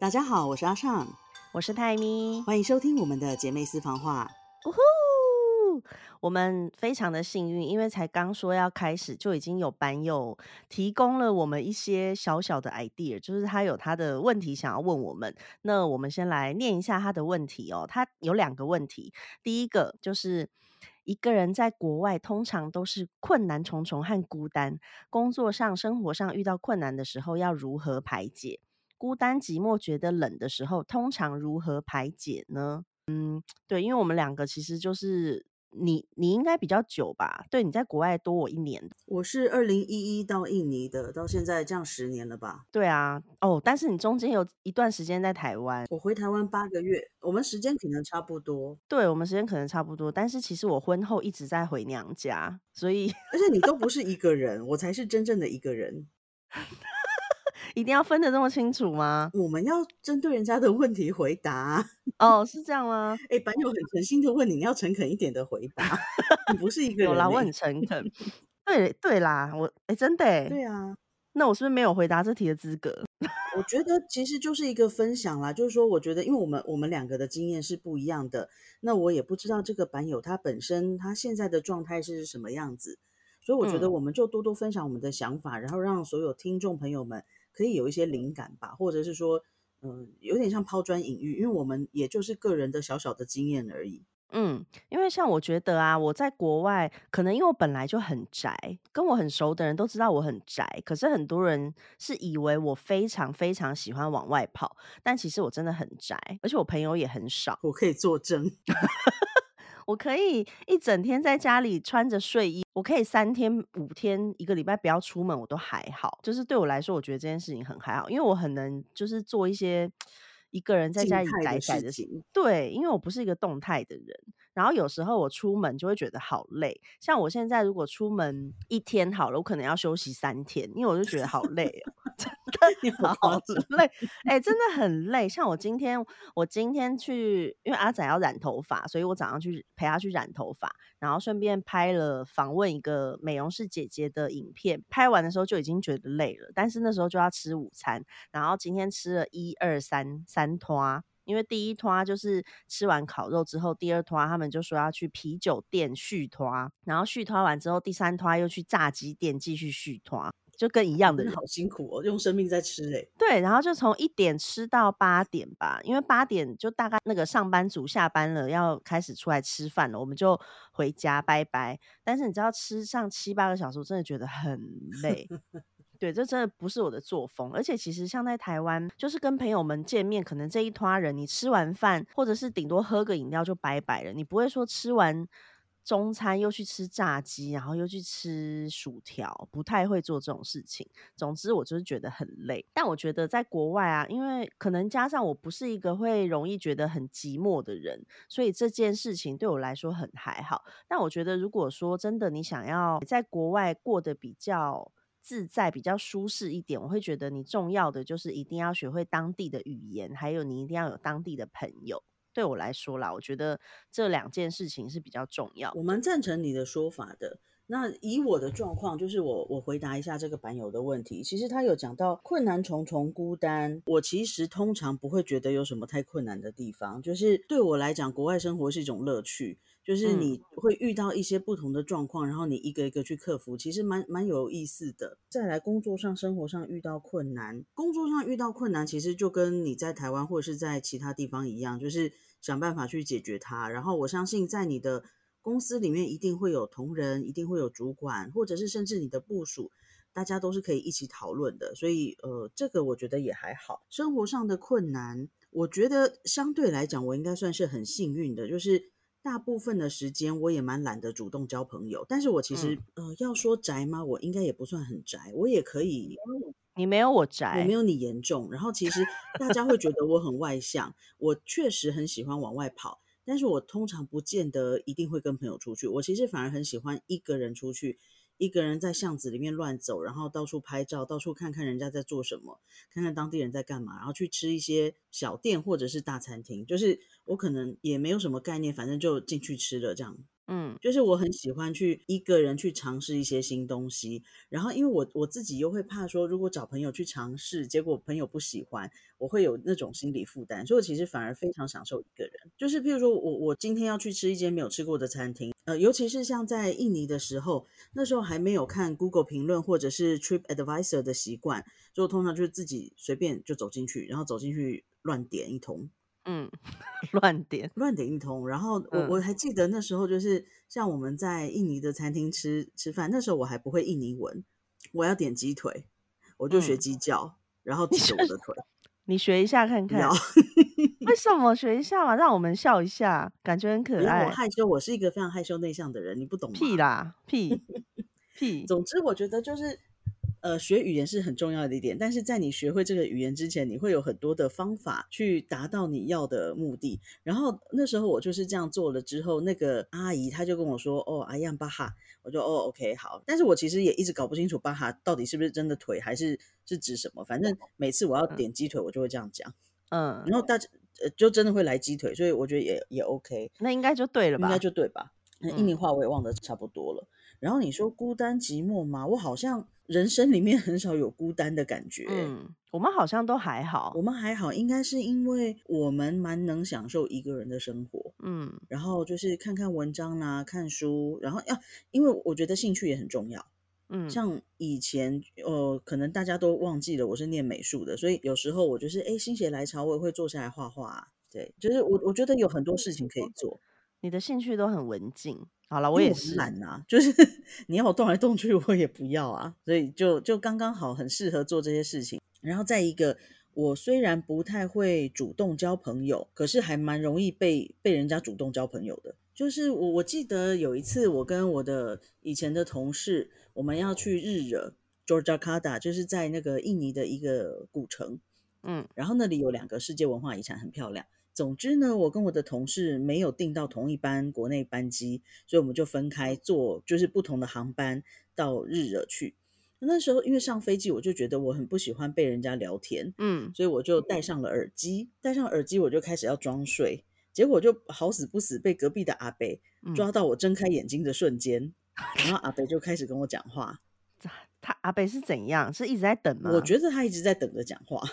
大家好，我是阿尚，我是泰咪，欢迎收听我们的姐妹私房话。呜呼！我们非常的幸运，因为才刚说要开始，就已经有版友提供了我们一些小小的 idea，就是他有他的问题想要问我们。那我们先来念一下他的问题哦。他有两个问题，第一个就是一个人在国外，通常都是困难重重和孤单，工作上、生活上遇到困难的时候，要如何排解？孤单寂寞觉得冷的时候，通常如何排解呢？嗯，对，因为我们两个其实就是你，你应该比较久吧？对，你在国外多我一年。我是二零一一到印尼的，到现在这样十年了吧？对啊，哦，但是你中间有一段时间在台湾，我回台湾八个月，我们时间可能差不多。对，我们时间可能差不多，但是其实我婚后一直在回娘家，所以而且你都不是一个人，我才是真正的一个人。一定要分得这么清楚吗？我们要针对人家的问题回答。哦，是这样吗？哎，版友很诚心的问你，你要诚恳一点的回答。你不是一个人。有啦，我很诚恳。对对啦，我哎，真的。对啊。那我是不是没有回答这题的资格？我觉得其实就是一个分享啦，就是说，我觉得因为我们我们两个的经验是不一样的，那我也不知道这个版友他本身他现在的状态是什么样子，所以我觉得我们就多多分享我们的想法，然后让所有听众朋友们。可以有一些灵感吧，或者是说，嗯，有点像抛砖引玉，因为我们也就是个人的小小的经验而已。嗯，因为像我觉得啊，我在国外，可能因为我本来就很宅，跟我很熟的人都知道我很宅，可是很多人是以为我非常非常喜欢往外跑，但其实我真的很宅，而且我朋友也很少。我可以作证。我可以一整天在家里穿着睡衣，我可以三天五天一个礼拜不要出门，我都还好。就是对我来说，我觉得这件事情很还好，因为我很能就是做一些 一个人在家里宅宅的事情。对，因为我不是一个动态的人。然后有时候我出门就会觉得好累，像我现在如果出门一天好了，我可能要休息三天，因为我就觉得好累哦，真的 你好 累，哎，真的很累。像我今天，我今天去，因为阿仔要染头发，所以我早上去陪他去染头发，然后顺便拍了访问一个美容师姐姐的影片。拍完的时候就已经觉得累了，但是那时候就要吃午餐，然后今天吃了一二三三拖。因为第一拖就是吃完烤肉之后，第二拖他们就说要去啤酒店续拖，然后续拖完之后，第三拖又去炸鸡店继续续拖，就跟一样的人好辛苦哦，用生命在吃哎。对，然后就从一点吃到八点吧，因为八点就大概那个上班族下班了，要开始出来吃饭了，我们就回家拜拜。但是你知道吃上七八个小时，我真的觉得很累。对，这真的不是我的作风。而且其实像在台湾，就是跟朋友们见面，可能这一团人，你吃完饭或者是顶多喝个饮料就拜拜了。你不会说吃完中餐又去吃炸鸡，然后又去吃薯条，不太会做这种事情。总之，我就是觉得很累。但我觉得在国外啊，因为可能加上我不是一个会容易觉得很寂寞的人，所以这件事情对我来说很还好。但我觉得，如果说真的你想要在国外过得比较，自在比较舒适一点，我会觉得你重要的就是一定要学会当地的语言，还有你一定要有当地的朋友。对我来说啦，我觉得这两件事情是比较重要。我蛮赞成你的说法的。那以我的状况，就是我我回答一下这个版友的问题。其实他有讲到困难重重、孤单，我其实通常不会觉得有什么太困难的地方。就是对我来讲，国外生活是一种乐趣。就是你会遇到一些不同的状况，然后你一个一个去克服，其实蛮蛮有意思的。再来工作上、生活上遇到困难，工作上遇到困难，其实就跟你在台湾或者是在其他地方一样，就是想办法去解决它。然后我相信在你的公司里面一定会有同仁，一定会有主管，或者是甚至你的部署，大家都是可以一起讨论的。所以呃，这个我觉得也还好。生活上的困难，我觉得相对来讲，我应该算是很幸运的，就是。大部分的时间我也蛮懒得主动交朋友，但是我其实呃要说宅吗？我应该也不算很宅，我也可以。你没有我宅，我没有你严重。然后其实大家会觉得我很外向，我确实很喜欢往外跑，但是我通常不见得一定会跟朋友出去。我其实反而很喜欢一个人出去。一个人在巷子里面乱走，然后到处拍照，到处看看人家在做什么，看看当地人在干嘛，然后去吃一些小店或者是大餐厅。就是我可能也没有什么概念，反正就进去吃了这样。嗯就是我很喜欢去一个人去尝试一些新东西，然后因为我我自己又会怕说，如果找朋友去尝试，结果朋友不喜欢，我会有那种心理负担，所以我其实反而非常享受一个人。就是譬如说我我今天要去吃一间没有吃过的餐厅，呃，尤其是像在印尼的时候，那时候还没有看 Google 评论或者是 Trip Advisor 的习惯，所以我通常就是自己随便就走进去，然后走进去乱点一通。嗯，乱点，乱点一通，然后我嗯我还记得那时候就是像我们在印尼的餐厅吃吃饭，那时候我还不会印尼文，我要点鸡腿，我就学嗯鸡叫，然后指着我的腿，你学一下看看，，为什么学一下嘛？让我们笑一下，感觉很可因为我爱。害羞，我是一个非常害羞内向的人，你不懂吗？屁啦，屁 屁，总之，我觉得就是，呃，学语言是很重要的一点，但是在你学会这个语言之前，你会有很多的方法去达到你要的目的。然后那时候我就是这样做了之后，那个阿姨她就跟我说：“哦，阿样巴哈。”我就哦，OK，好。但是我其实也一直搞不清楚巴哈到底是不是真的腿，还是是指什么。反正每次我要点鸡腿，我就会这样讲，嗯，然后大家呃就真的会来鸡腿，所以我觉得也也 OK。那应该就对了吧？应该就对吧？那印尼嗯话我也忘得差不多了。然后你说孤单寂寞吗？我好像人生里面很少有孤单的感觉。嗯，我们好像都还好我。们还好，应该是因为我们蛮能享受一个人的生活，嗯然后就是看看文章啦、看书，然后要，因为我觉得兴趣也很重要。嗯，像以前，呃，可能大家都忘记了我是念美术的，所以有时候我就是哎心血来潮，我也会坐下来画画啊。对，就是我我觉得有很多事情可以做。你的兴趣都很文静。好了，我也是。懒呐、就是 你要我动来动去，我也不要啊，所以就就刚刚好，很适合做这些事情。然后再一个，我虽然不太会主动交朋友，可是还蛮容易被被人家主动交朋友的。就是我我记得有一次，我跟我的以前的同事，我们要去日惹 （Yogyakarta），就是在那个印尼的一个古城，嗯然后那里有两个世界文化遗产，很漂亮。总之呢，我跟我的同事没有订到同一班国内班机，所以我们就分开坐，就是不同的航班到日惹去。那时候因为上飞机，我就觉得我很不喜欢被人家聊天，嗯，所以我就戴上了耳机。戴上耳机，我就开始要装睡，结果就好死不死被隔壁的阿北嗯抓到我睁开眼睛的瞬间，然后阿北就开始跟我讲话。他阿北是怎样？是一直在等吗？我觉得他一直在等着讲话。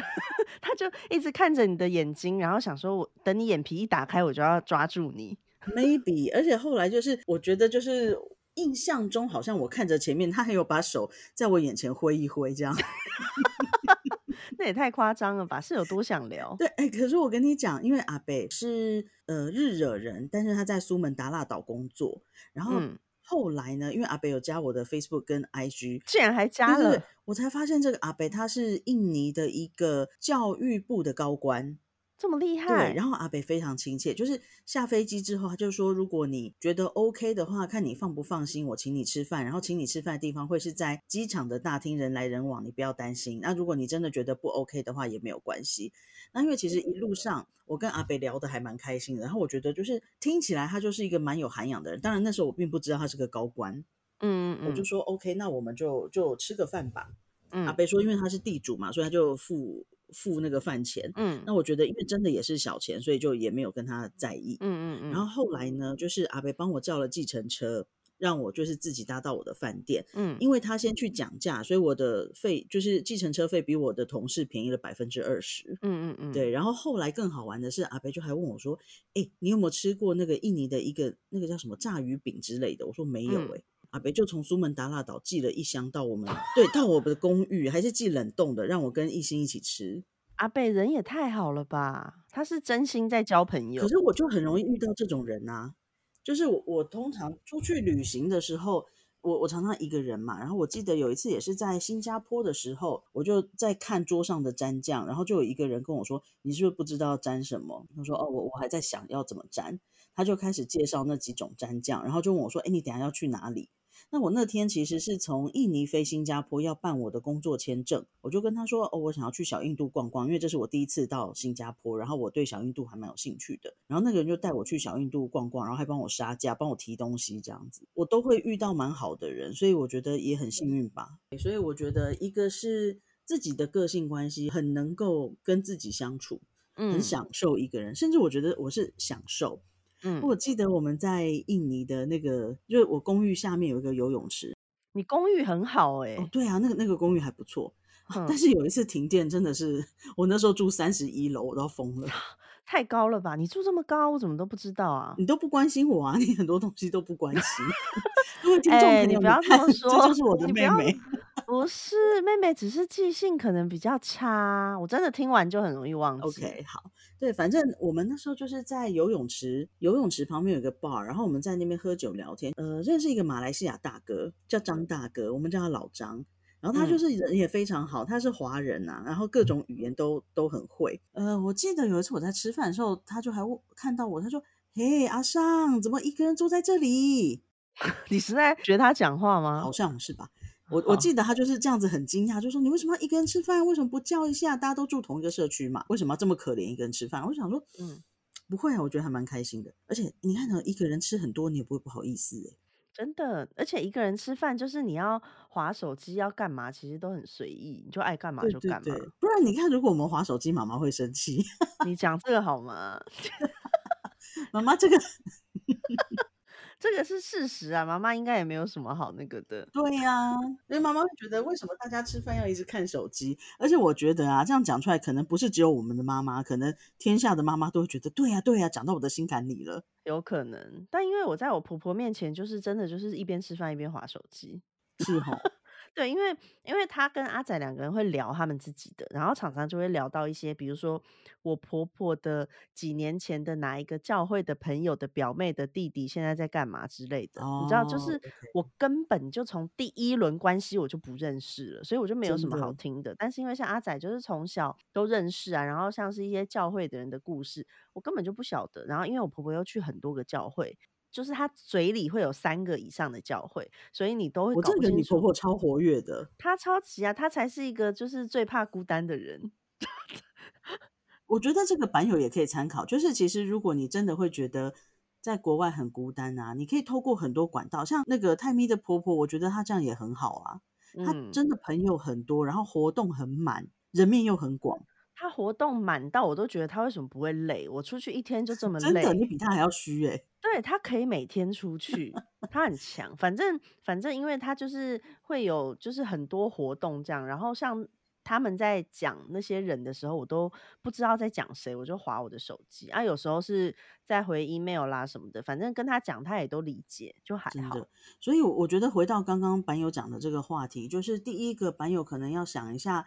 他就一直看着你的眼睛，然后想说我等你眼皮一打开，我就要抓住你。maybe，而且后来就是我觉得就是印象中好像我看着前面，他还有把手在我眼前挥一挥这样。那也太夸张了吧？是有多想聊？对，哎，可是我跟你讲，因为阿北是呃日惹人，但是他在苏门答腊岛工作，然后嗯后来呢，因为阿北有加我的 Facebook 跟 IG。竟然还加了，我才发现这个阿北他是印尼的一个教育部的高官，这么厉害对，害？然后阿北非常亲切，就是下飞机之后，他就说，如果你觉得 OK 的话，看你放不放心，我请你吃饭，然后请你吃饭的地方会是在机场的大厅，人来人往，你不要担心。那如果你真的觉得不 OK 的话，也没有关系。那因为其实一路上我跟阿北聊得还蛮开心的，然后我觉得就是听起来他就是一个蛮有涵养的人。当然那时候我并不知道他是个高官，嗯嗯我就说 OK，那我们就就吃个饭吧。阿嗯北说，因为他是地主嘛，所以他就付付那个饭钱。嗯那我觉得，因为真的也是小钱，所以就也没有跟他在意。嗯嗯嗯，然后后来呢，就是阿北帮我叫了计程车，让我就是自己搭到我的饭店。嗯因为他先去讲价，所以我的费就是计程车费比我的同事便宜了百分之二十。嗯嗯嗯，对，然后后来更好玩的是，阿北就还问我说：“哎，你有没有吃过那个印尼的一个那个叫什么炸鱼饼之类的？”我说没有、嗯欸。阿北就从苏门答腊岛寄了一箱到我们对到我们的公寓，还是寄冷冻的，让我跟艺兴一起吃。阿贝人也太好了吧？他是真心在交朋友可。是我就很容易遇到这种人啊，就是我我通常出去旅行的时候，我我常常一个人嘛，然后我记得有一次也是在新加坡的时候，我就在看桌上的蘸酱，然后就有一个人跟我说：“你是不是不知道蘸什么？”他说：“哦，我我还在想要怎么蘸。”他就开始介绍那几种蘸酱，然后就问我说：“哎，你等下要去哪里？”那我那天其实是从印尼飞新加坡，要办我的工作签证，我就跟他说：“哦，我想要去小印度逛逛，因为这是我第一次到新加坡，然后我对小印度还蛮有兴趣的。”然后那个人就带我去小印度逛逛，然后还帮我杀价，帮我提东西，这样子，我都会遇到蛮好的人，所以我觉得也很幸运吧。所以我觉得一个是自己的个性关系，很能够跟自己相处，很嗯享受一个人，甚至我觉得我是享受。嗯，我记得我们在印尼的那个，就是我公寓下面有一个游泳池。你公寓很好哎、哦，对啊，那个那个公寓还不错。啊但是有一次停电，真的是我那时候住三十一楼，我都疯了。太高了吧？你住这么高，我怎么都不知道啊？你都不关心我啊，你很多东西都不关心。各位听众哎、朋友，你不要这么说，这就是我的妹妹。不是妹妹，只是记性可能比较差。我真的听完就很容易忘记。OK，好，对，反正我们那时候就是在游泳池，游泳池旁边有一个 bar，然后我们在那边喝酒聊天。呃，认识一个马来西亚大哥，叫张大哥，我们叫他老张。然后他就嗯是人也非常好，他是华人呐、然后各种语言都都很会。呃，我记得有一次我在吃饭的时候，他就还问看到我，他说：“嘿，阿尚，怎么一个人坐在这里？” 你是在学他讲话吗好？像是吧。我我记得他就是这样子很惊讶，就说你为什么要一个人吃饭？为什么不叫一下？大家都住同一个社区嘛，为什么要这么可怜一个人吃饭？我就想说，嗯，不会啊，我觉得还蛮开心的。而且你看呢，一个人吃很多，你也不会不好意思哎、真的，而且一个人吃饭，就是你要划手机要干嘛，其实都很随意，你就爱干嘛就干嘛。不然你看，如果我们划手机，妈妈会生气。你讲这个好吗？妈妈这个，这个是事实啊，妈妈应该也没有什么好那个的。对呀、因为妈妈会觉得为什么大家吃饭要一直看手机？而且我觉得啊，这样讲出来，可能不是只有我们的妈妈，可能天下的妈妈都会觉得，对呀、对呀、讲到我的心坎里了。有可能，但因为我在我婆婆面前，就是真的就是一边吃饭一边划手机。是哈，对，因为因为他跟阿仔两个人会聊他们自己的，然后常常就会聊到一些，比如说我婆婆的几年前的哪一个教会的朋友的表妹的弟弟现在在干嘛之类的，你知道，就哦是我根本就从第一轮关系我就不认识了，所以我就没有什么好的听的。但是因为像阿仔就是从小都认识啊，然后像是一些教会的人的故事，我根本就不晓得。然后因为我婆婆又去很多个教会。就是他嘴里会有三个以上的教会，所以你都会我真的觉得你。婆婆超活跃的。她超级啊，她才是一个就是最怕孤单的人。我觉得这个版友也可以参考，就是其实如果你真的会觉得在国外很孤单啊，你可以透过很多管道，像那个泰咪的婆婆，我觉得她这样也很好啊。她嗯，真的朋友很多，然后活动很满，人面又很广，他活动满到我都觉得他为什么不会累？我出去一天就这 么真的，你，比他还要虚哎、对他可以每天出去，他很强。反正反正，因为他就是会有就是很多活动这样，然后像他们在讲那些人的时候，我都不知道在讲谁，我就划我的手机啊。有时候是在回 email 啦什么的，反正跟他讲他也都理解，就还好。所以我，我觉得回到刚刚板友讲的这个话题，就是第一个板友可能要想一下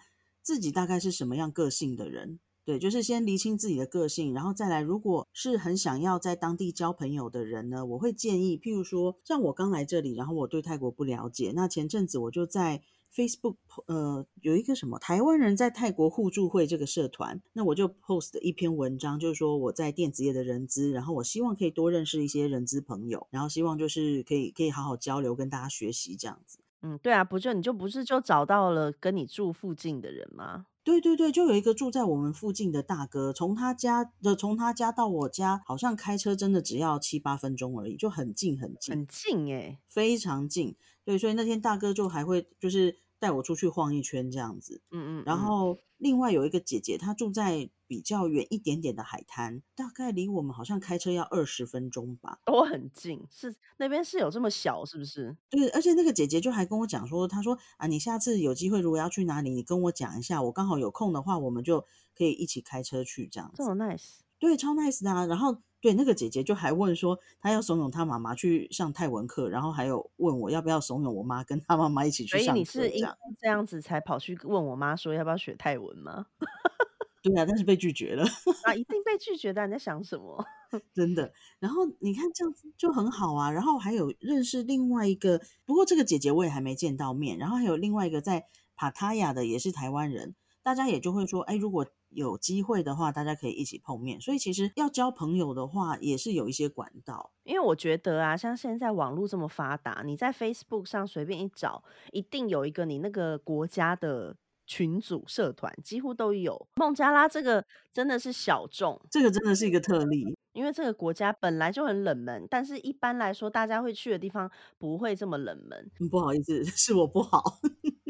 自己大概是什么样个性的人。对，就是先厘清自己的个性，然后再来，如果是很想要在当地交朋友的人呢，我会建议，譬如说，像我刚来这里，然后我对泰国不了解，那前阵子我就在 Facebook 呃有一个什么台湾人在泰国互助会这个社团，那我就 post 一篇文章，就是说我在电子业的人资，然后我希望可以多认识一些人资朋友，然后希望就是可以可以好好交流，跟大家学习这样子。嗯，对啊，不就你就不是就找到了跟你住附近的人吗？对对对，就有一个住在我们附近的大哥，从他家的从他家到我家，好像开车真的只要七八分钟而已，就很近很近，很近哎、非常近。对，所以那天大哥就还会就是带我出去晃一圈这样子。嗯嗯，然嗯后另外有一个姐姐，她住在比较远一点点的海滩，大概离我们好像开车要二十分钟吧。都很近，是那边是有这么小是不是？对，而且那个姐姐就还跟我讲说，她说啊，你下次有机会如果要去哪里，你跟我讲一下，我刚好有空的话，我们就可以一起开车去这样子。这么 nice，对，超 nice 的啊。然后对那个姐姐就还问说，她要怂恿她妈妈去上泰文课，然后还有问我要不要怂恿我妈跟她妈妈一起去所以上你是因为这样。这样子才跑去问我妈说要不要学泰文吗？对啊，但是被拒绝了。啊，一定被拒绝的，你在想什么？真的。然后你看这样子就很好啊。然后还有认识另外一个，不过这个姐姐我也还没见到面。然后还有另外一个在帕塔亚的，也是台湾人，大家也就会说，哎，如果有机会的话，大家可以一起碰面。所以其实要交朋友的话，也是有一些管道。因为我觉得啊，像现在网络这么发达，你在 Facebook 上随便一找，一定有一个你那个国家的群组社团几乎都有。孟加拉这个真的是小众，这个真的是一个特例。因为这个国家本来就很冷门，但是一般来说，大家会去的地方不会这么冷门。不好意思，是我不好。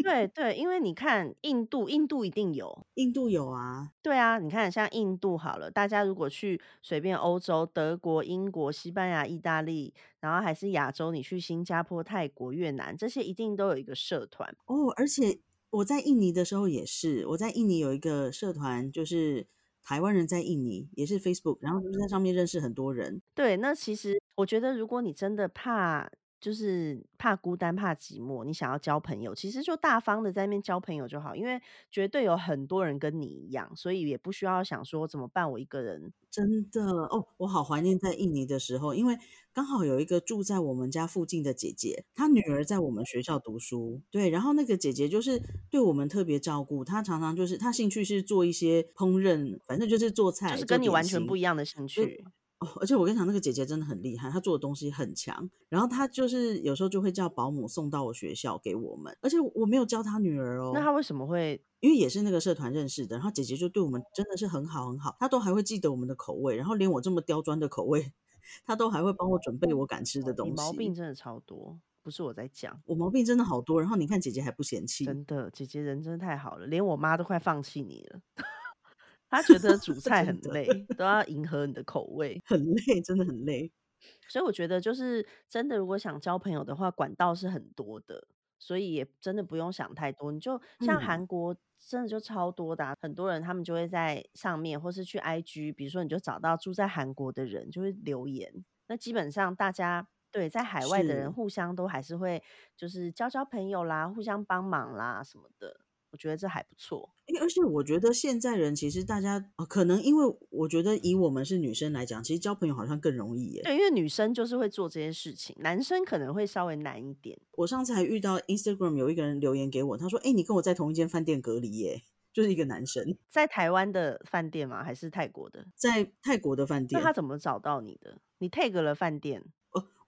对 对，因为你看印度，印度一定有，印度有啊。对啊，你看像印度好了，大家如果去随便欧洲，德国、英国、西班牙、意大利，然后还是亚洲，你去新加坡、泰国、越南，这些一定都有一个社团哦。而且我在印尼的时候也是，我在印尼有一个社团，就是。台湾人在印尼也是 Facebook，然后就是在上面认识很多人。对，那其实我觉得，如果你真的怕，就是怕孤单、怕寂寞，你想要交朋友，其实就大方的在那边交朋友就好，因为绝对有很多人跟你一样，所以也不需要想说怎么办，我一个人。真的哦，我好怀念在印尼的时候，因为。刚好有一个住在我们家附近的姐姐，她女儿在我们学校读书，对，然后那个姐姐就是对我们特别照顾，她常常就是她兴趣是做一些烹饪，反正就是做菜，就是跟你完全不一样的兴趣。哦，而且我跟你讲，那个姐姐真的很厉害，她做的东西很强。然后她就是有时候就会叫保姆送到我学校给我们，而且我没有教她女儿哦。那她为什么会？因为也是那个社团认识的。然后姐姐就对我们真的是很好很好，她都还会记得我们的口味，然后连我这么刁钻的口味。她都还会帮我准备我敢吃的东西。毛病真的超多，不是我在讲，我毛病真的好多。然后你看姐姐还不嫌弃，真的，姐姐人真的太好了，连我妈都快放弃你了。她觉得煮菜很累，都要迎合你的口味，很累，真的很累。所以我觉得，就是真的，如果想交朋友的话，管道是很多的，所以也真的不用想太多。你就像韩国。真的就超多的，很多人他们就会在上面，或是去 IG，比如说你就找到住在韩国的人，就会留言。那基本上大家对在海外的人互相都还是会就是交交朋友啦，互相帮忙啦什么的。我觉得这还不错，而且我觉得现在人其实大家可能因为我觉得以我们是女生来讲，其实交朋友好像更容易耶。对，因为女生就是会做这些事情，男生可能会稍微难一点。我上次还遇到 Instagram 有一个人留言给我，他说：“哎，你跟我在同一间饭店隔离耶，就是一个男生，在台湾的饭店吗？还是泰国的？在泰国的饭店。那他怎么找到你的？你 tag 了饭店？”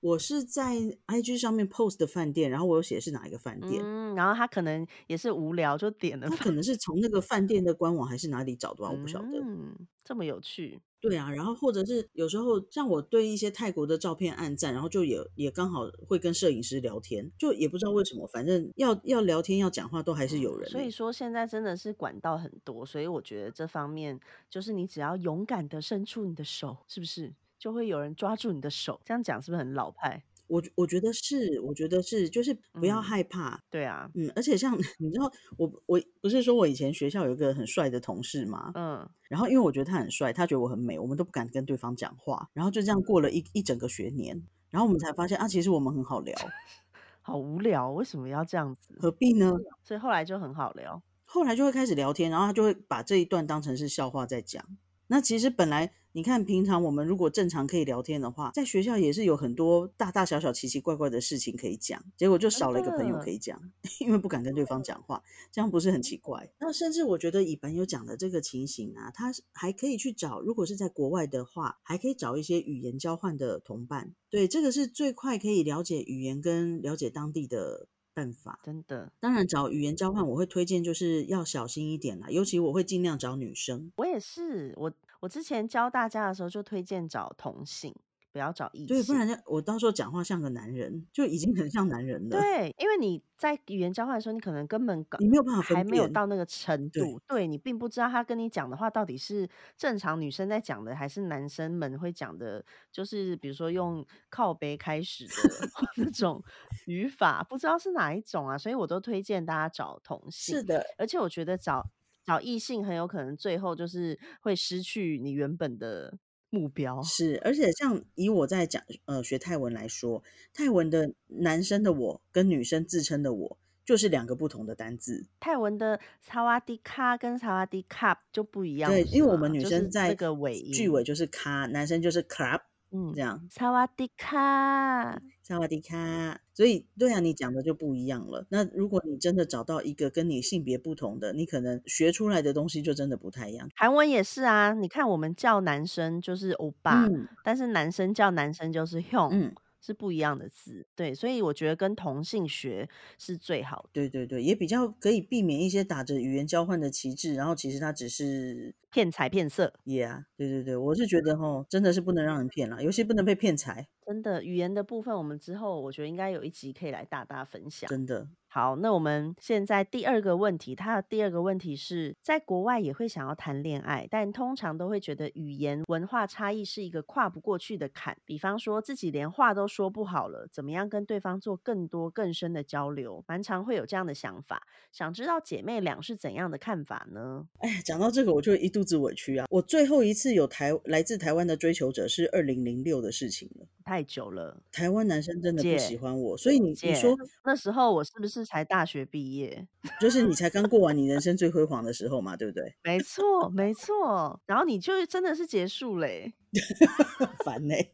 我是在 IG 上面 post 的饭店，然后我有写是哪一个饭店，嗯，然后他可能也是无聊就点了，他可能是从那个饭店的官网还是哪里找的，我不晓得，嗯，这么有趣，对啊，然后或者是有时候像我对一些泰国的照片暗赞，然后就也也刚好会跟摄影师聊天，就也不知道为什么，反正要要聊天要讲话都还是有人，所以说现在真的是管道很多，所以我觉得这方面就是你只要勇敢的伸出你的手，是不是？就会有人抓住你的手，这样讲是不是很老派？我我觉得是，我觉得是，就是不要害怕。对啊，嗯，而且像 你知道，我我不是说我以前学校有一个很帅的同事嘛？嗯，然后因为我觉得他很帅，他觉得我很美，我们都不敢跟对方讲话，然后就这样过了一一整个学年，然后我们才发现啊，其实我们很好聊，好无聊，为什么要这样子？何必呢？所以后来就很好聊，后来就会开始聊天，然后他就会把这一段当成是笑话在讲。那其实本来你看，平常我们如果正常可以聊天的话，在学校也是有很多大大小小、奇奇怪怪的事情可以讲，结果就少了一个朋友可以讲，因为不敢跟对方讲话，这样不是很奇怪？那甚至我觉得以朋友讲的这个情形啊，他还可以去找，如果是在国外的话，还可以找一些语言交换的同伴，对，这个是最快可以了解语言跟了解当地的。办法真的，当然找语言交换，我会推荐就是要小心一点啦，尤其我会尽量找女生。我也是，我我之前教大家的时候就推荐找同性。不要找异性，对，不然我到时候讲话像个男人，就已经很像男人了。对，因为你在语言交换的时候，你可能根本你没有办法还没有到那个程度，对你并不知道他跟你讲的话到底是正常女生在讲的，还是男生们会讲的，就是比如说用靠背开始的 那种语法，不知道是哪一种啊，所以我都推荐大家找同性。是的，而且我觉得找找异性很有可能最后就是会失去你原本的。目标是，而且像以我在讲呃学泰文来说，泰文的男生的我跟女生自称的我就是两个不同的单字。泰文的萨瓦迪卡跟萨瓦迪卡就不一样，对，因为我们女生在这个尾句尾就是卡，男生就是 club。嗯，这样，萨瓦迪卡，萨瓦迪卡，所以对啊，你讲的就不一样了。那如果你真的找到一个跟你性别不同的，你可能学出来的东西就真的不太一样。韩文也是啊，你看我们叫男生就是欧巴，但是男生叫男生就是 h 用。是不一样的字。对，所以我觉得跟同性学是最好的。对对对，也比较可以避免一些打着语言交换的旗帜，然后其实它只是骗财骗色。Yeah，对对对，我是觉得哈，真的是不能让人骗了，尤其不能被骗财。真的，语言的部分，我们之后我觉得应该有一集可以来大大分享。真的。好，那我们现在第二个问题，他的第二个问题是在国外也会想要谈恋爱，但通常都会觉得语言文化差异是一个跨不过去的坎。比方说自己连话都说不好了，怎么样跟对方做更多更深的交流？蛮常会有这样的想法。想知道姐妹俩是怎样的看法呢？哎，讲到这个，我就一肚子委屈啊！我最后一次有台来自台湾的追求者是二零零六的事情了，太久了。台湾男生真的不喜欢我，所以你你说那时候我是不是？才大学毕业，就是你才刚过完你人生最辉煌的时候嘛，对不对？没错，没错。然后你就真的是结束嘞，烦嘞。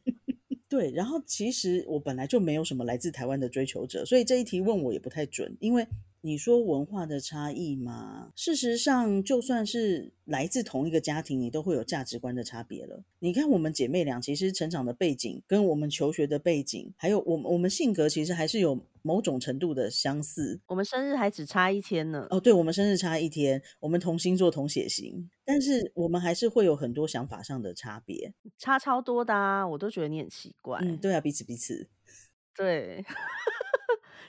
对，然后其实我本来就没有什么来自台湾的追求者，所以这一题问我也不太准，因为。你说文化的差异吗？事实上，就算是来自同一个家庭，你都会有价值观的差别了。你看，我们姐妹俩其实成长的背景，跟我们求学的背景，还有我我们性格，其实还是有某种程度的相似。我们生日还只差一天呢。哦，对，我们生日差一天，我们同星座同血型，但是我们还是会有很多想法上的差别，差超多的啊！我都觉得你很奇怪。嗯，对啊，彼此彼此。对。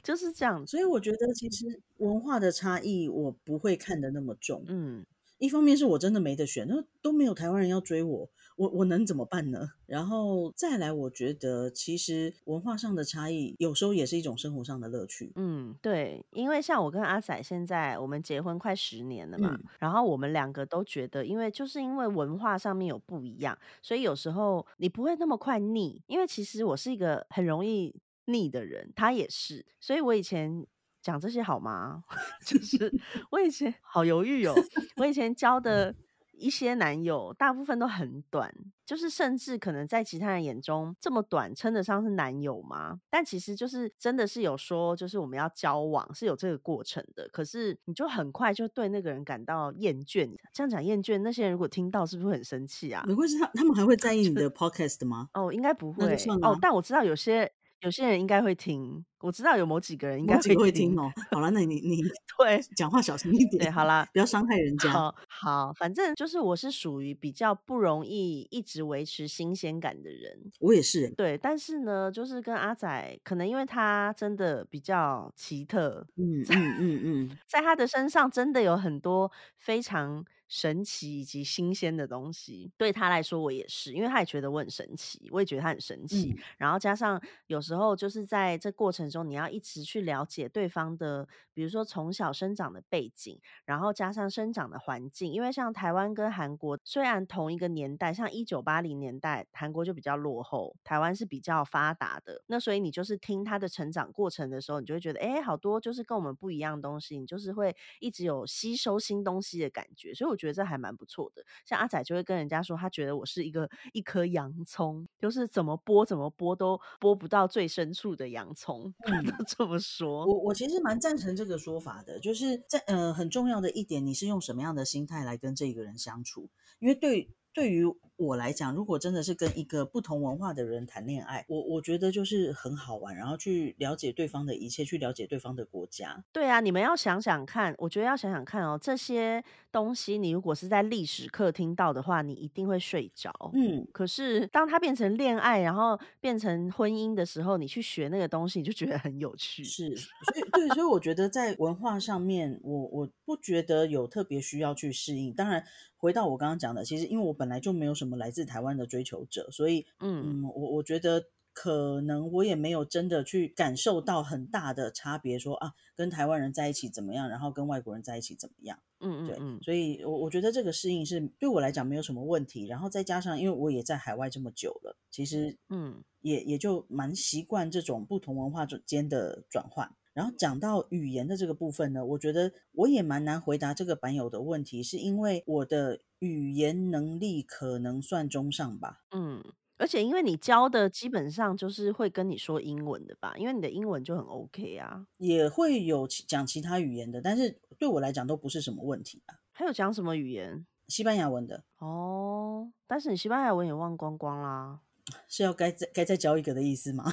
就是这样，所以我觉得其实文化的差异我不会看得那么重。嗯，一方面是我真的没得选，那都没有台湾人要追我，我我能怎么办呢？然后再来，我觉得其实文化上的差异有时候也是一种生活上的乐趣。嗯，对，因为像我跟阿仔现在我们结婚快十年了嘛，然后我们两个都觉得，因为就是因为文化上面有不一样，所以有时候你不会那么快腻。因为其实我是一个很容易。腻的人，他也是，所以我以前讲这些好吗？就是 我以前好犹豫哦。我以前交 的一些男友，大部分都很短，就是甚至可能在其他人眼中，这么短称得上是男友吗？但其实就是真的是有说，就是我们要交往是有这个过程的。可是你就很快就对那个人感到厌倦，这样讲厌倦，那些人如果听到是不是会很生气啊？没关系，他他们还会在意你的 podcast 吗？哦，应该不会哦。但我知道有些。有些人应该会听，我知道有某几个人应该会听哦。好了，那你你 对讲话小心一点。对，好啦，不要伤害人家。好，好，反正就是我是属于比较不容易一直维持新鲜感的人。我也是。对，但是呢，就是跟阿仔，可能因为他真的比较奇特，嗯嗯嗯嗯，在他的身上真的有很多非常。神奇以及新鲜的东西，对他来说我也是，因为他也觉得我很神奇，我也觉得他很神奇。然后加上有时候就是在这过程中，你要一直去了解对方的，比如说从小生长的背景，然后加上生长的环境。因为像台湾跟韩国虽然同一个年代，像一九八零年代，韩国就比较落后，台湾是比较发达的。那所以你就是听他的成长过程的时候，你就会觉得，哎，好多就是跟我们不一样的东西，你就是会一直有吸收新东西的感觉。所以我。觉得这还蛮不错的，像阿仔就会跟人家说，他觉得我是一个一颗洋葱，就是怎么剥怎么剥都剥不到最深处的洋葱，都这么说。我我其实蛮赞成这个说法的，就是在呃很重要的一点，你是用什么样的心态来跟这个人相处，因为对。对于我来讲，如果真的是跟一个不同文化的人谈恋爱，我我觉得就是很好玩，然后去了解对方的一切，去了解对方的国家。对啊，你们要想想看，我觉得要想想看哦，这些东西你如果是在历史课听到的话，你一定会睡着。嗯，可是当它变成恋爱，然后变成婚姻的时候，你去学那个东西，你就觉得很有趣。是，所以对，所以我觉得在文化上面，我我不觉得有特别需要去适应。当然。回到我刚刚讲的，其实因为我本来就没有什么来自台湾的追求者，所以嗯，我我觉得可能我也没有真的去感受到很大的差别，说啊，跟台湾人在一起怎么样，然后跟外国人在一起怎么样，嗯嗯，对，所以我我觉得这个适应是对我来讲没有什么问题。然后再加上，因为我也在海外这么久了，其实嗯，也也就蛮习惯这种不同文化之间的转换。然后讲到语言的这个部分呢，我觉得我也蛮难回答这个版友的问题，是因为我的语言能力可能算中上吧。嗯，而且因为你教的基本上就是会跟你说英文的吧，因为你的英文就很 OK 啊。也会有讲其他语言的，但是对我来讲都不是什么问题啊。还有讲什么语言？西班牙文的。哦，但是你西班牙文也忘光光啦。是要该再该再教一个的意思吗？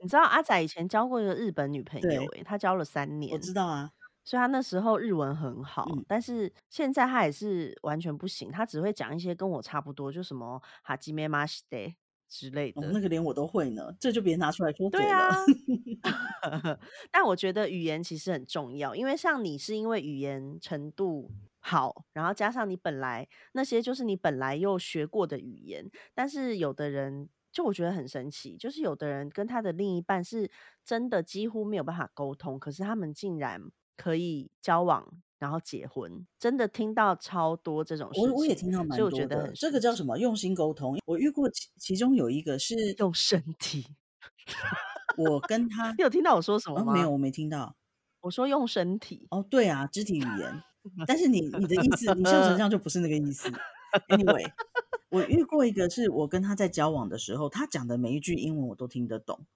你知道阿仔以前交过一个日本女朋友、对欸，他交了三年我，知道啊，所以他那时候日文很好，嗯但是现在他也是完全不行，他只会讲一些跟我差不多，就什么哈基梅马西德之类哦，的。那个连我都会呢，这就别拿出来说嘴了。对啊，但我觉得语言其实很重要，因为像你是因为语言程度好，然后加上你本来那些就是你本来又学过的语言，但是有的人就我觉得很神奇，就是有的人跟他的另一半是真的几乎没有办法沟通，可是他们竟然可以交往。然后结婚，真的听到超多这种事情，我我也听到蛮所以我多的觉得很，这个叫什么？用心沟通。我遇过其其中有一个是用身体。我跟他你有听到我说什么哦，吗？没有，我没听到。我说用身体。哦，对啊，肢体语言。但是你你的意思，你笑成这样就不是那个意思。Anyway，我遇过一个是我跟他在交往的时候，他讲的每一句英文我都听得懂。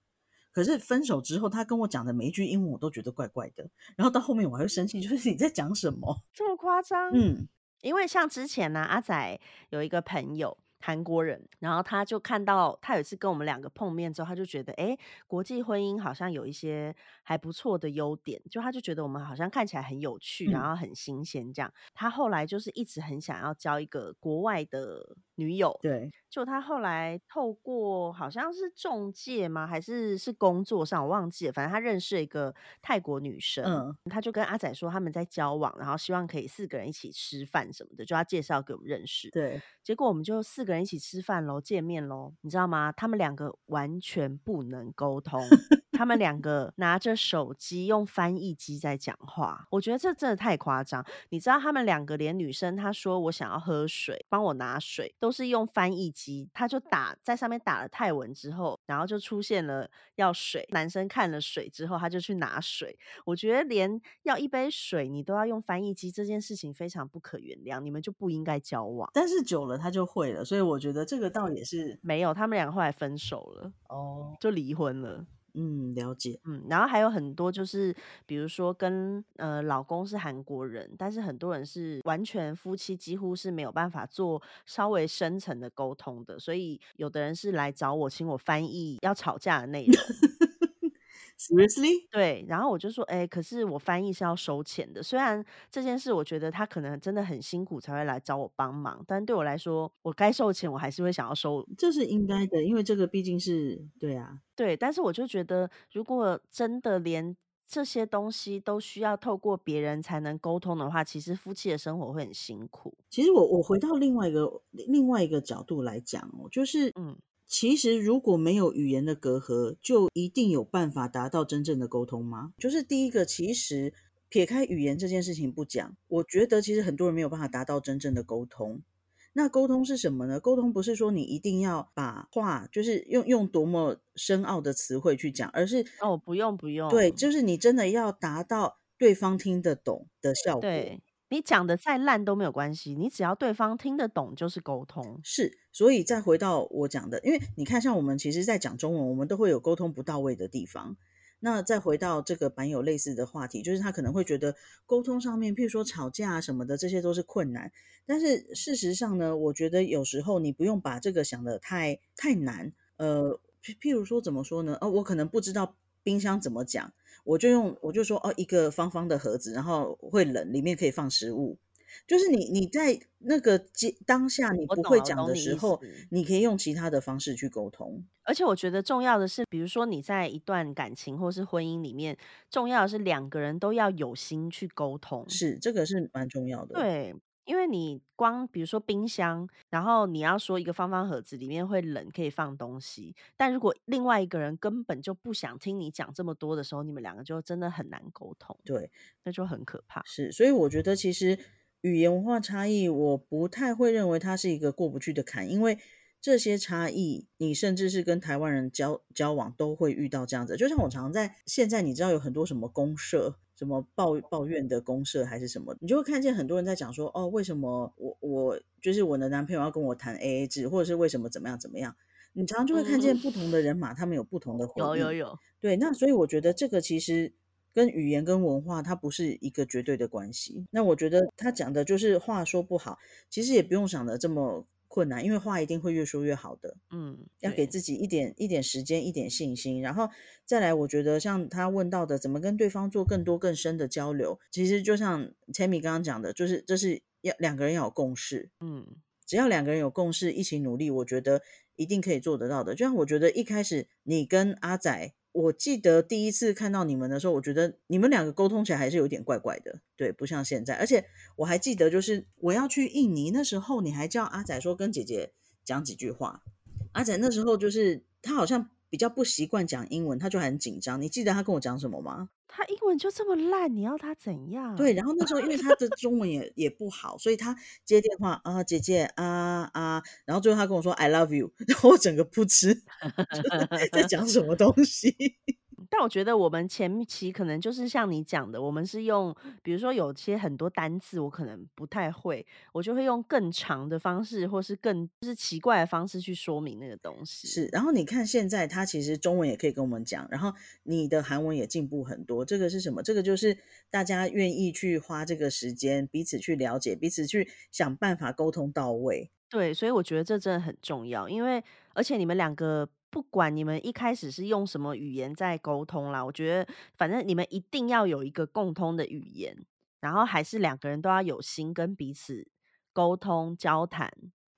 可是分手之后，他跟我讲的每一句英文我都觉得怪怪的，然后到后面我还会生气，就是 你在讲什么？这么夸张？嗯，因为像之前呢、阿仔有一个朋友。韩国人，然后他就看到他有一次跟我们两个碰面之后，他就觉得，哎，国际婚姻好像有一些还不错的优点，就他就觉得我们好像看起来很有趣，嗯然后很新鲜这样。他后来就是一直很想要交一个国外的女友，对，就他后来透过好像是中介吗？还是是工作上我忘记了，反正他认识一个泰国女生，嗯，他就跟阿仔说他们在交往，然后希望可以四个人一起吃饭什么的，就他介绍给我们认识。对，结果我们就四个人一起吃饭喽，见面喽，你知道吗？他们两个完全不能沟通，他们两个拿着手机用翻译机在讲话，我觉得这真的太夸张。你知道他们两个连女生她说我想要喝水，帮我拿水，都是用翻译机，他就打在上面打了泰文之后，然后就出现了要水，男生看了水之后，他就去拿水。我觉得连要一杯水你都要用翻译机这件事情非常不可原谅，你们就不应该交往。但是久了他就会了，所以我觉得这个倒也是没有，他们两个后来分手了，哦，就离婚了。嗯，了解，嗯，然后还有很多就是，比如说跟呃老公是韩国人，但是很多人是完全夫妻几乎是没有办法做稍微深层的沟通的，所以有的人是来找我，请我翻译要吵架的内容。Seriously？对，然后我就说，哎、可是我翻译是要收钱的。虽然这件事我觉得他可能真的很辛苦才会来找我帮忙，但对我来说，我该收钱我还是会想要收。这是应该的，因为这个毕竟是对啊，对，但是我就觉得，如果真的连这些东西都需要透过别人才能沟通的话，其实夫妻的生活会很辛苦。其实我我回到另外一个另外一个角度来讲哦，就是嗯，其实如果没有语言的隔阂，就一定有办法达到真正的沟通吗？就是第一个，其实撇开语言这件事情不讲，我觉得其实很多人没有办法达到真正的沟通。那沟通是什么呢？沟通不是说你一定要把话就是用用多么深奥的词汇去讲，而是哦，不用不用，对，就是你真的要达到对方听得懂的效果。对你讲的再烂都没有关系，你只要对方听得懂就是沟通。是，所以再回到我讲的，因为你看，像我们其实在讲中文，我们都会有沟通不到位的地方。那再回到这个版友类似的话题，就是他可能会觉得沟通上面，譬如说吵架什么的，这些都是困难。但是事实上呢，我觉得有时候你不用把这个想的太太难。呃，譬譬如说怎么说呢？哦，我可能不知道冰箱怎么讲，我就用我就说哦，一个方方的盒子，然后会冷，里面可以放食物。就是你你在那个接当下你不会讲的时候，你可以用其他的方式去沟通。而且我觉得重要的是，比如说你在一段感情或是婚姻里面，重要的是两个人都要有心去沟通。是，这个是蛮重要的。，对，因为你光比如说冰箱，然后你要说一个方方盒子里面会冷，可以放东西，但如果另外一个人根本就不想听你讲这么多的时候，你们两个就真的很难沟通，对，那就很可怕。是，所以我觉得其实语言文化差异，我不太会认为它是一个过不去的坎，因为这些差异，你甚至是跟台湾人交交往都会遇到这样子。就像我常在现在，你知道有很多什么公社，什么抱抱怨的公社还是什么，你就会看见很多人在讲说，哦，为什么我我就是我的男朋友要跟我谈 A A 制，或者是为什么怎么样怎么样。你常常就会看见嗯不同的人马，他们有不同的。有有有，对，那所以我觉得这个其实跟语言跟文化它不是一个绝对的关系。那我觉得他讲的就是话说不好，其实也不用想的这么困难，因为话一定会越说越好的。嗯，要给自己一点一点时间，一点信心，然后再来，我觉得像他问到的，怎么跟对方做更多更深的交流，其实就像 Tammy 刚刚讲的，就是这是要两个人要有共识，嗯只要两个人有共识，一起努力，我觉得一定可以做得到的。就像我觉得一开始你跟阿仔，我记得第一次看到你们的时候，我觉得你们两个沟通起来还是有点怪怪的，对，不像现在。而且我还记得，就是我要去印尼那时候，你还叫阿仔说跟姐姐讲几句话。阿仔那时候就是他好像比较不习惯讲英文，他就很紧张。你记得他跟我讲什么吗？他英文就这么烂，你要他怎样？对，然后那时候因为他的中文也也不好，所以他接电话啊，姐姐啊啊，然后最后他跟我说 I love you，然后我整个不知 就在讲什么东西。但我觉得我们前期可能就是像你讲的，我们是用，比如说有些很多单字我可能不太会，我就会用更长的方式，或是更就是奇怪的方式去说明那个东西。是，然后你看现在他其实中文也可以跟我们讲，然后你的韩文也进步很多。这个是什么？这个就是大家愿意去花这个时间，彼此去了解，彼此去想办法沟通到位。对，所以我觉得这真的很重要，因为而且你们两个不管你们一开始是用什么语言在沟通啦，我觉得反正你们一定要有一个共通的语言，然后还是两个人都要有心跟彼此沟通交谈，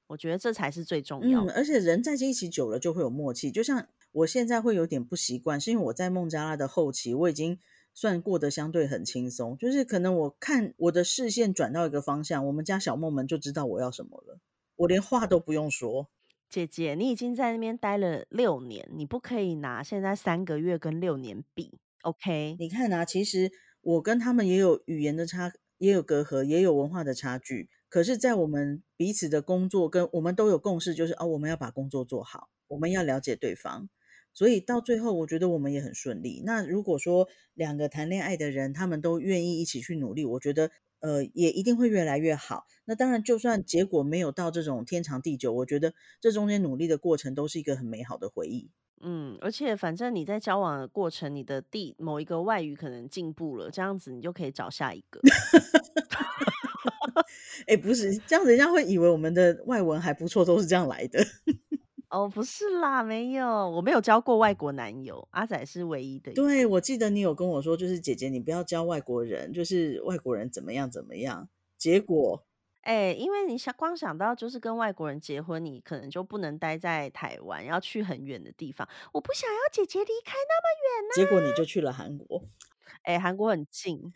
我觉得这才是最重要嗯，的。而且人在一起久了就会有默契。就像我现在会有点不习惯，是因为我在孟加拉的后期，我已经算过得相对很轻松，就是可能我看我的视线转到一个方向，我们家小梦们就知道我要什么了，我连话都不用说。姐姐，你已经在那边待了六年，你不可以拿现在三个月跟六年比，OK？你看啊，其实我跟他们也有语言的差，也有隔阂，也有文化的差距。可是，在我们彼此的工作跟我们都有共识，就是哦，我们要把工作做好，我们要了解对方。所以到最后，我觉得我们也很顺利。那如果说两个谈恋爱的人，他们都愿意一起去努力，我觉得呃也一定会越来越好。那当然，就算结果没有到这种天长地久，我觉得这中间努力的过程都是一个很美好的回忆。嗯，而且反正你在交往的过程，你的第某一个外语可能进步了，这样子你就可以找下一个。哎，不是这样子，人家会以为我们的外文还不错，都是这样来的。哦，不是啦，没有，我没有交过外国男友，阿仔是唯一的一。对，我记得你有跟我说，就是姐姐，你不要交外国人，就是外国人怎么样怎么样。结果，哎、因为你想光想到就是跟外国人结婚，你可能就不能待在台湾，要去很远的地方。我不想要姐姐离开那么远呢结果你就去了韩国。哎、韩国很近，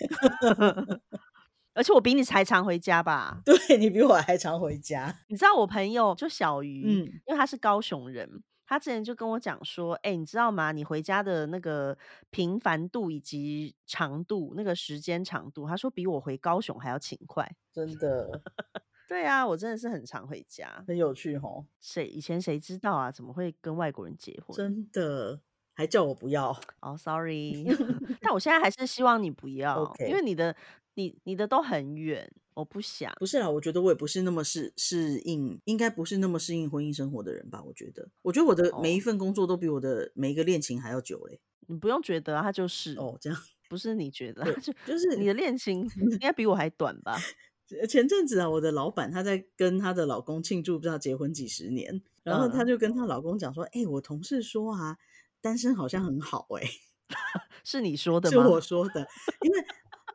而且我比你还常回家吧？对你比我还常回家。你知道我朋友就小鱼，嗯因为他是高雄人，他之前就跟我讲说，哎、你知道吗？你回家的那个频繁度以及长度，那个时间长度，他说比我回高雄还要勤快。真的 对啊，我真的是很常回家。很有趣吼，谁以前谁知道啊？怎么会跟外国人结婚？真的还叫我不要。哦、s o r r y 但我现在还是希望你不要因为你的你你的都很远，我不想。不是啦，我觉得我也不是那么适适应，应该不是那么适应婚姻生活的人吧？我觉得，我觉得我的每一哦份工作都比我的每一个恋情还要久嘞。你不用觉得啊，他就是，哦，这样不是你觉得，就就是你的恋情 应该比我还短吧？呃 前阵子啊，我的老板她在跟她的老公庆祝不知道结婚几十年，然后她嗯就跟她老公讲说：“哎、我同事说啊，单身好像很好哎、是你说的吗是？我说的，因为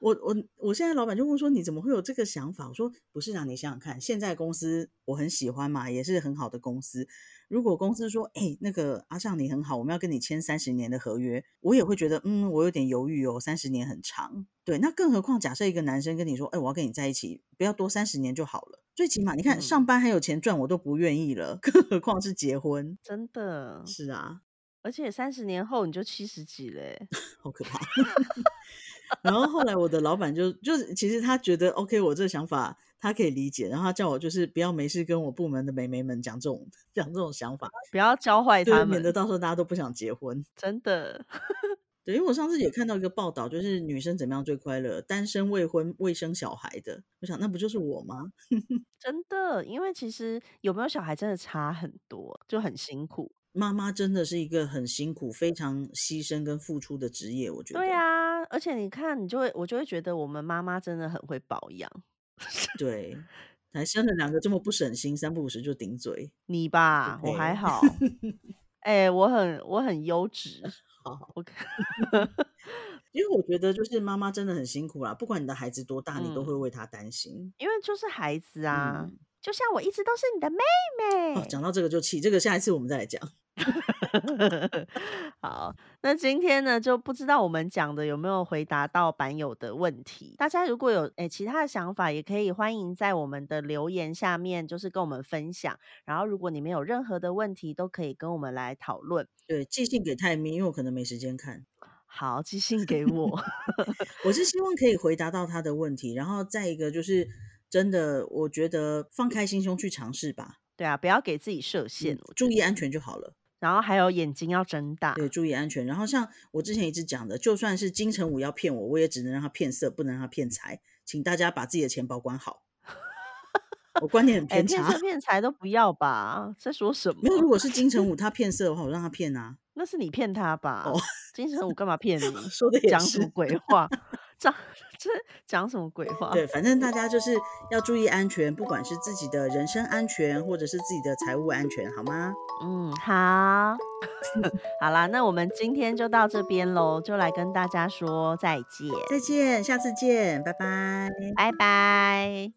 我我我现在老板就问说你怎么会有这个想法？我说不是啊，你想想看，现在公司我很喜欢嘛，也是很好的公司。如果公司说，哎、那个阿尚你很好，我们要跟你签三十年的合约，我也会觉得，嗯，我有点犹豫哦，三十年很长。对，那更何况假设一个男生跟你说，哎、我要跟你在一起，不要多三十年就好了。最起码你看，嗯上班还有钱赚，我都不愿意了，更何况是结婚。真的，是啊，而且三十年后你就七十几嘞、好可怕。然后后来我的老板就就是其实他觉得 OK，我这个想法他可以理解，然后他叫我就是不要没事跟我部门的美眉们讲这种 讲这种想法，不要教坏，他们，免得到时候大家都不想结婚。真的。对，因为我上次也看到一个报道，就是女生怎么样最快乐，单身未婚未生小孩的。我想那不就是我吗？真的，因为其实有没有小孩真的差很多，就很辛苦。妈妈真的是一个很辛苦、非常牺牲跟付出的职业，我觉得。对啊，而且你看，你就会我就会觉得我们妈妈真的很会保养。对，还生了两个这么不省心，三不五时就顶嘴。你吧，我还好。哎、我很我很优质。好好，我因为我觉得就是妈妈真的很辛苦啦，不管你的孩子多大，你都嗯会为他担心。因为就是孩子啊，嗯，就像我一直都是你的妹哦，妹。讲到这个就气，这个下一次我们再来讲。好，那今天呢，就不知道我们讲的有没有回答到版友的问题。大家如果有诶其他的想法，也可以欢迎在我们的留言下面，就是跟我们分享。然后，如果你们有任何的问题，都可以跟我们来讨论。对，寄信给泰咪，因为我可能没时间看。好，寄信给我。我是希望可以回答到他的问题，然后再一个就是真的，我觉得放开心胸去尝试吧，对啊，不要给自己设限嗯，，注意安全就好了。然后还有眼睛要睁大。对，注意安全。然后像我之前一直讲的，就算是金城武要骗我，我也只能让他骗色，不能让他骗财。请大家把自己的钱保管好。我观点很哎，偏差骗色，骗财都不要吧？在说什没有。如？果是金城武 他骗色的话，我让他骗啊。那是你骗他吧？哦，金城武干嘛骗 你？说的也讲什么。鬼话？讲 这讲什么鬼话？对，反正大家就是要注意安全，不管是自己的人身安全，或者是自己的财务安全，好吗？嗯，好，好啦，那我们今天就到这边喽，就来跟大家说再见，再见，下次见，拜拜。拜拜。